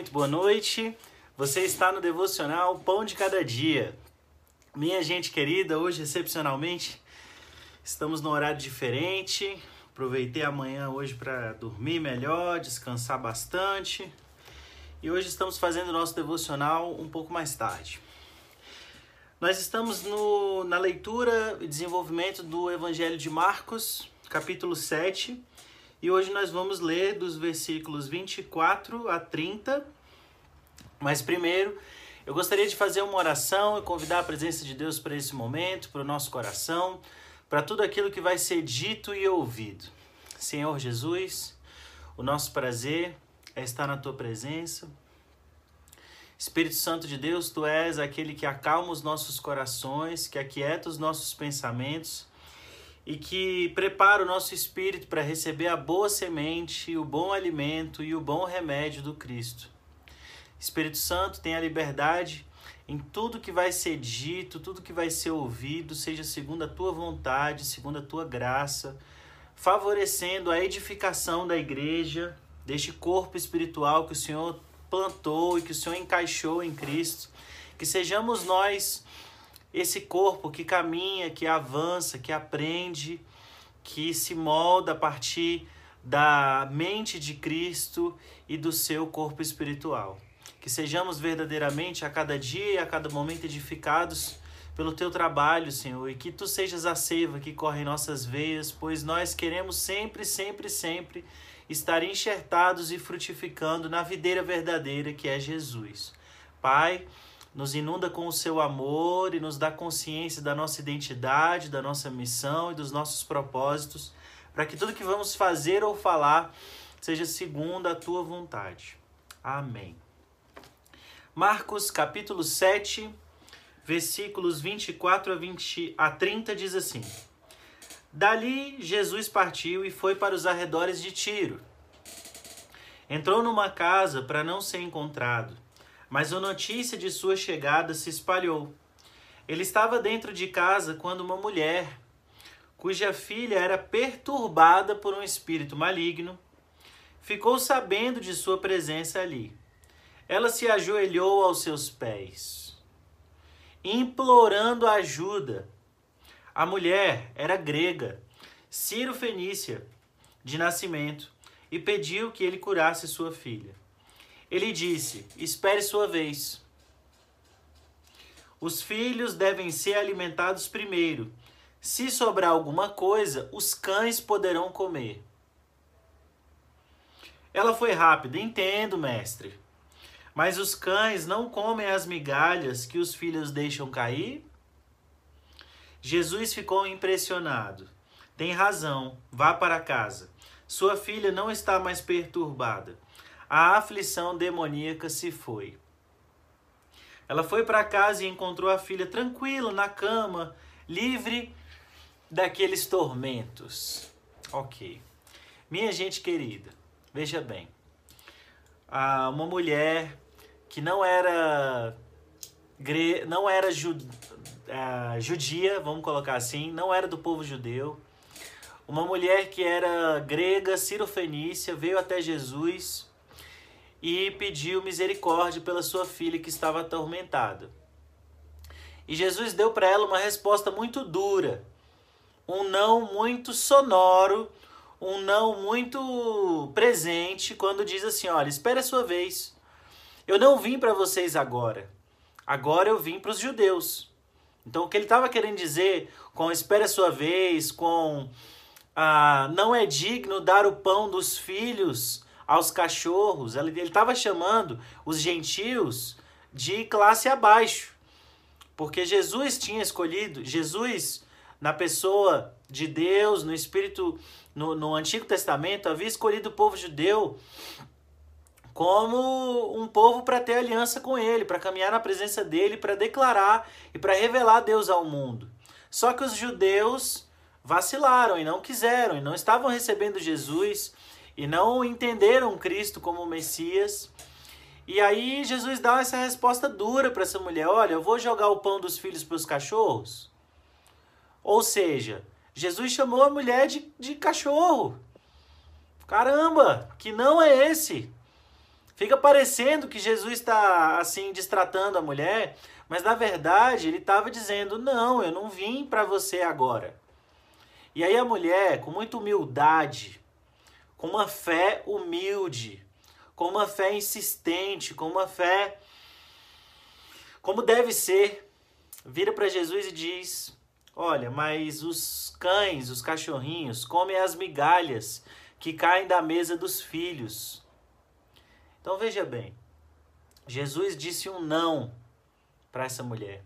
muito boa noite. Você está no devocional Pão de Cada Dia. Minha gente querida, hoje excepcionalmente estamos num horário diferente. Aproveitei a manhã hoje para dormir melhor, descansar bastante. E hoje estamos fazendo nosso devocional um pouco mais tarde. Nós estamos no, na leitura e desenvolvimento do Evangelho de Marcos, capítulo 7. E hoje nós vamos ler dos versículos 24 a 30. Mas primeiro, eu gostaria de fazer uma oração e convidar a presença de Deus para esse momento, para o nosso coração, para tudo aquilo que vai ser dito e ouvido. Senhor Jesus, o nosso prazer é estar na tua presença. Espírito Santo de Deus, tu és aquele que acalma os nossos corações, que aquieta os nossos pensamentos e que prepara o nosso espírito para receber a boa semente, o bom alimento e o bom remédio do Cristo. Espírito Santo, tenha liberdade em tudo que vai ser dito, tudo que vai ser ouvido, seja segundo a tua vontade, segundo a tua graça, favorecendo a edificação da igreja, deste corpo espiritual que o Senhor plantou e que o Senhor encaixou em Cristo. Que sejamos nós esse corpo que caminha, que avança, que aprende, que se molda a partir da mente de Cristo e do seu corpo espiritual. Que sejamos verdadeiramente a cada dia e a cada momento edificados pelo teu trabalho, Senhor, e que tu sejas a seiva que corre em nossas veias, pois nós queremos sempre, sempre, sempre estar enxertados e frutificando na videira verdadeira que é Jesus. Pai, nos inunda com o seu amor e nos dá consciência da nossa identidade, da nossa missão e dos nossos propósitos, para que tudo que vamos fazer ou falar seja segundo a tua vontade. Amém. Marcos capítulo 7, versículos 24 a, 20, a 30 diz assim: Dali Jesus partiu e foi para os arredores de Tiro. Entrou numa casa para não ser encontrado mas a notícia de sua chegada se espalhou. Ele estava dentro de casa quando uma mulher, cuja filha era perturbada por um espírito maligno, ficou sabendo de sua presença ali. Ela se ajoelhou aos seus pés, implorando ajuda. A mulher era grega, Ciro Fenícia, de nascimento, e pediu que ele curasse sua filha. Ele disse: Espere sua vez. Os filhos devem ser alimentados primeiro. Se sobrar alguma coisa, os cães poderão comer. Ela foi rápida, entendo, mestre. Mas os cães não comem as migalhas que os filhos deixam cair? Jesus ficou impressionado. Tem razão, vá para casa. Sua filha não está mais perturbada a aflição demoníaca se foi. Ela foi para casa e encontrou a filha tranquila na cama, livre daqueles tormentos. Ok. Minha gente querida, veja bem. Ah, uma mulher que não era não era ju, ah, judia, vamos colocar assim, não era do povo judeu. Uma mulher que era grega, cirofenícia, veio até Jesus e pediu misericórdia pela sua filha que estava atormentada. E Jesus deu para ela uma resposta muito dura, um não muito sonoro, um não muito presente, quando diz assim: Olha, espere a sua vez. Eu não vim para vocês agora. Agora eu vim para os judeus. Então, o que ele estava querendo dizer com espere a sua vez, com ah, não é digno dar o pão dos filhos aos cachorros. Ele estava chamando os gentios de classe abaixo. Porque Jesus tinha escolhido, Jesus, na pessoa de Deus, no Espírito, no, no Antigo Testamento, havia escolhido o povo judeu como um povo para ter aliança com ele, para caminhar na presença dele, para declarar e para revelar Deus ao mundo. Só que os judeus vacilaram e não quiseram e não estavam recebendo Jesus e não entenderam Cristo como Messias. E aí Jesus dá essa resposta dura para essa mulher: Olha, eu vou jogar o pão dos filhos para os cachorros? Ou seja, Jesus chamou a mulher de, de cachorro. Caramba, que não é esse. Fica parecendo que Jesus está assim destratando a mulher, mas na verdade ele estava dizendo: Não, eu não vim para você agora. E aí a mulher, com muita humildade, com uma fé humilde, com uma fé insistente, com uma fé como deve ser, vira para Jesus e diz: Olha, mas os cães, os cachorrinhos, comem as migalhas que caem da mesa dos filhos. Então veja bem, Jesus disse um não para essa mulher.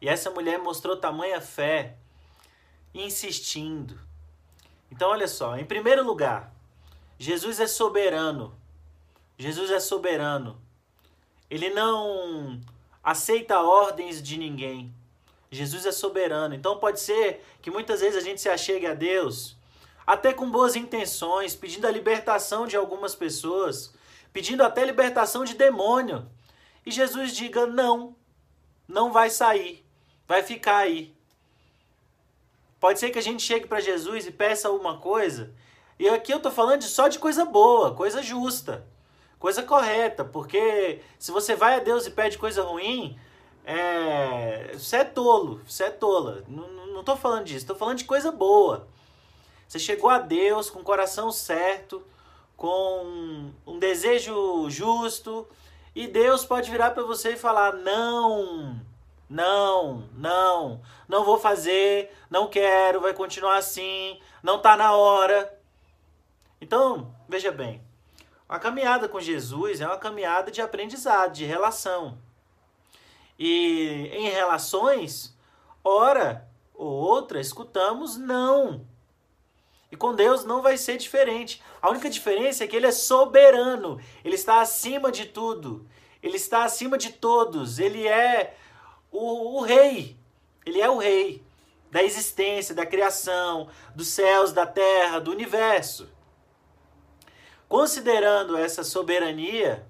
E essa mulher mostrou tamanha fé, insistindo. Então olha só, em primeiro lugar, Jesus é soberano. Jesus é soberano. Ele não aceita ordens de ninguém. Jesus é soberano. Então pode ser que muitas vezes a gente se achegue a Deus até com boas intenções, pedindo a libertação de algumas pessoas, pedindo até libertação de demônio. E Jesus diga: não, não vai sair, vai ficar aí. Pode ser que a gente chegue para Jesus e peça alguma coisa, e aqui eu estou falando só de coisa boa, coisa justa, coisa correta, porque se você vai a Deus e pede coisa ruim, é, você é tolo, você é tola. Não estou falando disso, estou falando de coisa boa. Você chegou a Deus com o coração certo, com um desejo justo, e Deus pode virar para você e falar: não, não, não, não vou fazer, não quero, vai continuar assim, não está na hora. Então, veja bem, a caminhada com Jesus é uma caminhada de aprendizado, de relação. E em relações, ora ou outra, escutamos não. E com Deus não vai ser diferente. A única diferença é que Ele é soberano. Ele está acima de tudo. Ele está acima de todos. Ele é o, o rei. Ele é o rei da existência, da criação, dos céus, da terra, do universo. Considerando essa soberania,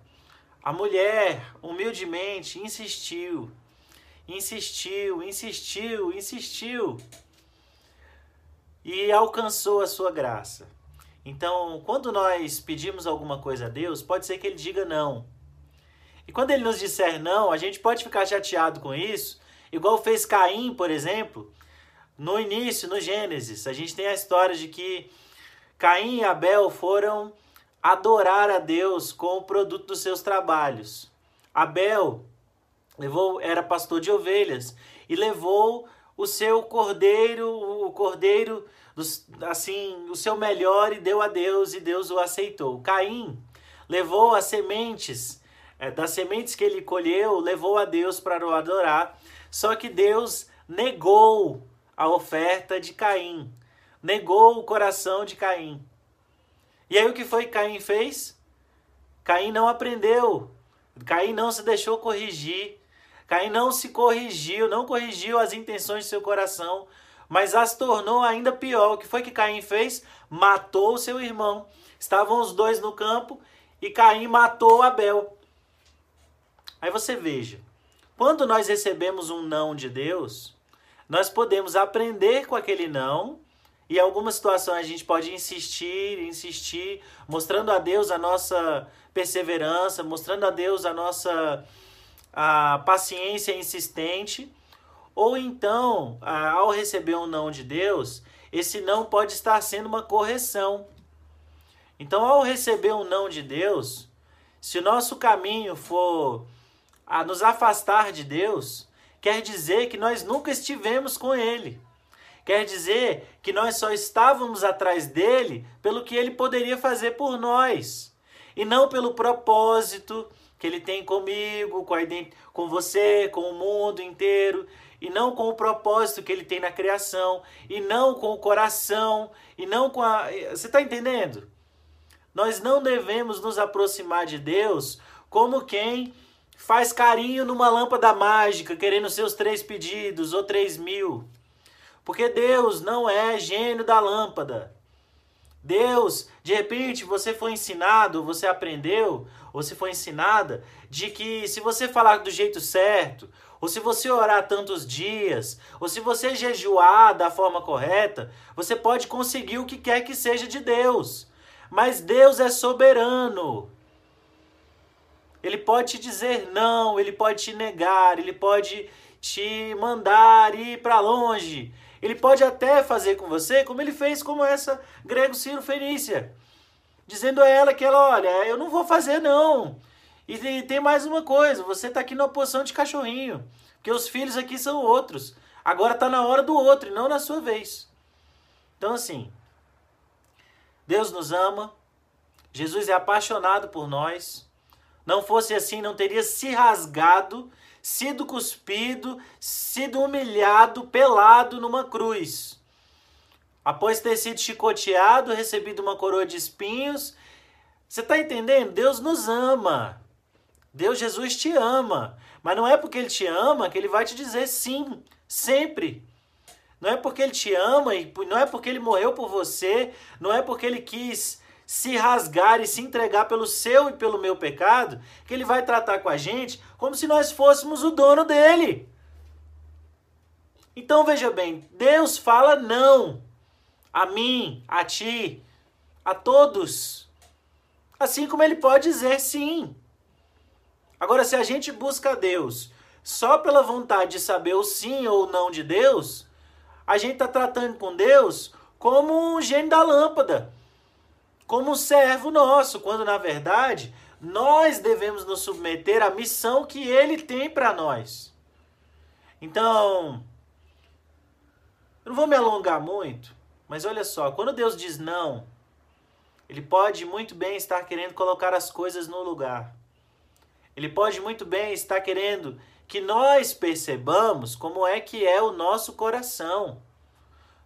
a mulher humildemente insistiu, insistiu, insistiu, insistiu e alcançou a sua graça. Então, quando nós pedimos alguma coisa a Deus, pode ser que ele diga não. E quando ele nos disser não, a gente pode ficar chateado com isso, igual fez Caim, por exemplo. No início, no Gênesis, a gente tem a história de que Caim e Abel foram adorar a Deus com o produto dos seus trabalhos. Abel levou era pastor de ovelhas e levou o seu cordeiro, o cordeiro, assim, o seu melhor e deu a Deus e Deus o aceitou. Caim levou as sementes, é, das sementes que ele colheu, levou a Deus para o adorar, só que Deus negou a oferta de Caim, negou o coração de Caim. E aí o que foi que Caim fez? Caim não aprendeu, Caim não se deixou corrigir, Caim não se corrigiu, não corrigiu as intenções de seu coração, mas as tornou ainda pior. O que foi que Caim fez? Matou seu irmão. Estavam os dois no campo e Caim matou Abel. Aí você veja, quando nós recebemos um não de Deus, nós podemos aprender com aquele não e em algumas situações a gente pode insistir, insistir, mostrando a Deus a nossa perseverança, mostrando a Deus a nossa a paciência insistente, ou então, ao receber um não de Deus, esse não pode estar sendo uma correção. Então, ao receber um não de Deus, se o nosso caminho for a nos afastar de Deus, quer dizer que nós nunca estivemos com Ele. Quer dizer que nós só estávamos atrás dele pelo que ele poderia fazer por nós, e não pelo propósito, que ele tem comigo, com, a com você, com o mundo inteiro, e não com o propósito que ele tem na criação, e não com o coração, e não com a. Você está entendendo? Nós não devemos nos aproximar de Deus como quem faz carinho numa lâmpada mágica, querendo seus três pedidos ou três mil. Porque Deus não é gênio da lâmpada. Deus, de repente você foi ensinado, você aprendeu, ou se foi ensinada, de que se você falar do jeito certo, ou se você orar tantos dias, ou se você jejuar da forma correta, você pode conseguir o que quer que seja de Deus. Mas Deus é soberano. Ele pode te dizer não, ele pode te negar, ele pode te mandar ir para longe. Ele pode até fazer com você como ele fez com essa grego Ciro Fenícia, dizendo a ela que ela, olha, eu não vou fazer não. E tem mais uma coisa, você está aqui numa posição de cachorrinho, porque os filhos aqui são outros. Agora está na hora do outro e não na sua vez. Então assim, Deus nos ama, Jesus é apaixonado por nós. Não fosse assim, não teria se rasgado, sido cuspido, sido humilhado, pelado numa cruz. Após ter sido chicoteado, recebido uma coroa de espinhos. Você está entendendo? Deus nos ama. Deus, Jesus te ama. Mas não é porque Ele te ama que Ele vai te dizer sim, sempre. Não é porque Ele te ama, e não é porque Ele morreu por você, não é porque Ele quis se rasgar e se entregar pelo seu e pelo meu pecado, que ele vai tratar com a gente como se nós fôssemos o dono dele. Então veja bem, Deus fala não a mim, a ti, a todos. Assim como ele pode dizer sim. Agora, se a gente busca Deus só pela vontade de saber o sim ou o não de Deus, a gente está tratando com Deus como um gênio da lâmpada como um servo nosso, quando na verdade nós devemos nos submeter à missão que ele tem para nós. Então, eu não vou me alongar muito, mas olha só, quando Deus diz não, ele pode muito bem estar querendo colocar as coisas no lugar. Ele pode muito bem estar querendo que nós percebamos como é que é o nosso coração.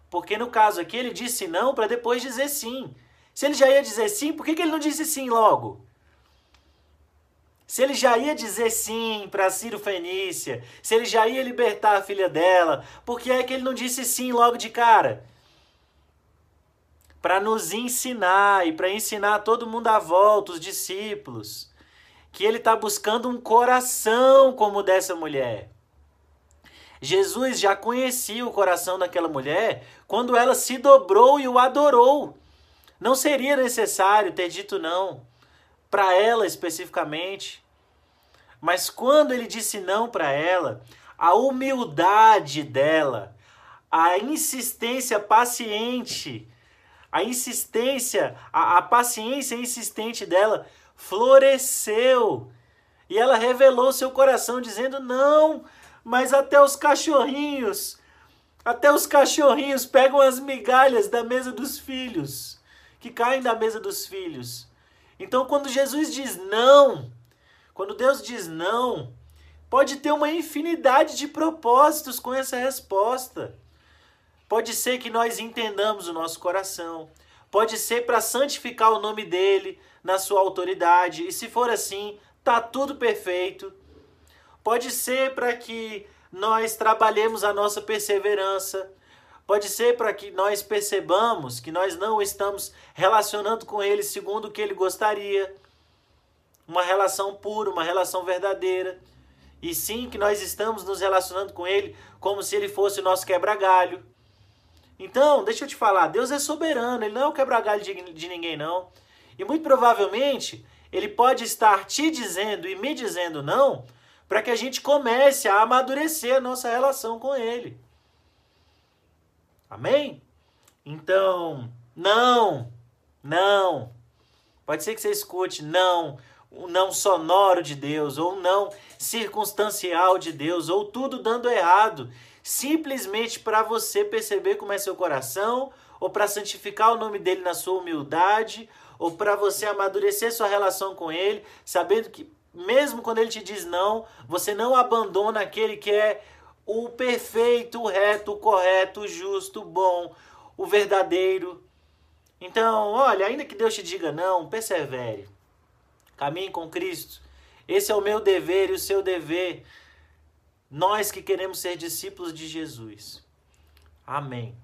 Porque no caso aqui ele disse não para depois dizer sim. Se ele já ia dizer sim, por que, que ele não disse sim logo? Se ele já ia dizer sim para Ciro Fenícia, se ele já ia libertar a filha dela, por que é que ele não disse sim logo de cara? Para nos ensinar e para ensinar todo mundo à volta, os discípulos, que ele está buscando um coração como o dessa mulher. Jesus já conhecia o coração daquela mulher quando ela se dobrou e o adorou. Não seria necessário ter dito não para ela especificamente. Mas quando ele disse não para ela, a humildade dela, a insistência paciente, a insistência, a, a paciência insistente dela floresceu. E ela revelou seu coração dizendo: Não, mas até os cachorrinhos, até os cachorrinhos pegam as migalhas da mesa dos filhos que caem da mesa dos filhos. Então, quando Jesus diz não, quando Deus diz não, pode ter uma infinidade de propósitos com essa resposta. Pode ser que nós entendamos o nosso coração. Pode ser para santificar o nome dele na sua autoridade. E se for assim, tá tudo perfeito. Pode ser para que nós trabalhemos a nossa perseverança. Pode ser para que nós percebamos que nós não estamos relacionando com Ele segundo o que Ele gostaria. Uma relação pura, uma relação verdadeira. E sim que nós estamos nos relacionando com Ele como se Ele fosse o nosso quebra-galho. Então, deixa eu te falar, Deus é soberano, Ele não é o quebra-galho de, de ninguém, não. E muito provavelmente, Ele pode estar te dizendo e me dizendo não, para que a gente comece a amadurecer a nossa relação com Ele. Amém? Então, não, não. Pode ser que você escute não, o não sonoro de Deus, ou não circunstancial de Deus, ou tudo dando errado, simplesmente para você perceber como é seu coração, ou para santificar o nome dele na sua humildade, ou para você amadurecer sua relação com ele, sabendo que mesmo quando ele te diz não, você não abandona aquele que é o perfeito, o reto, o correto, o justo, o bom, o verdadeiro. Então, olha, ainda que Deus te diga não, persevere. Caminhe com Cristo. Esse é o meu dever e o seu dever. Nós que queremos ser discípulos de Jesus. Amém.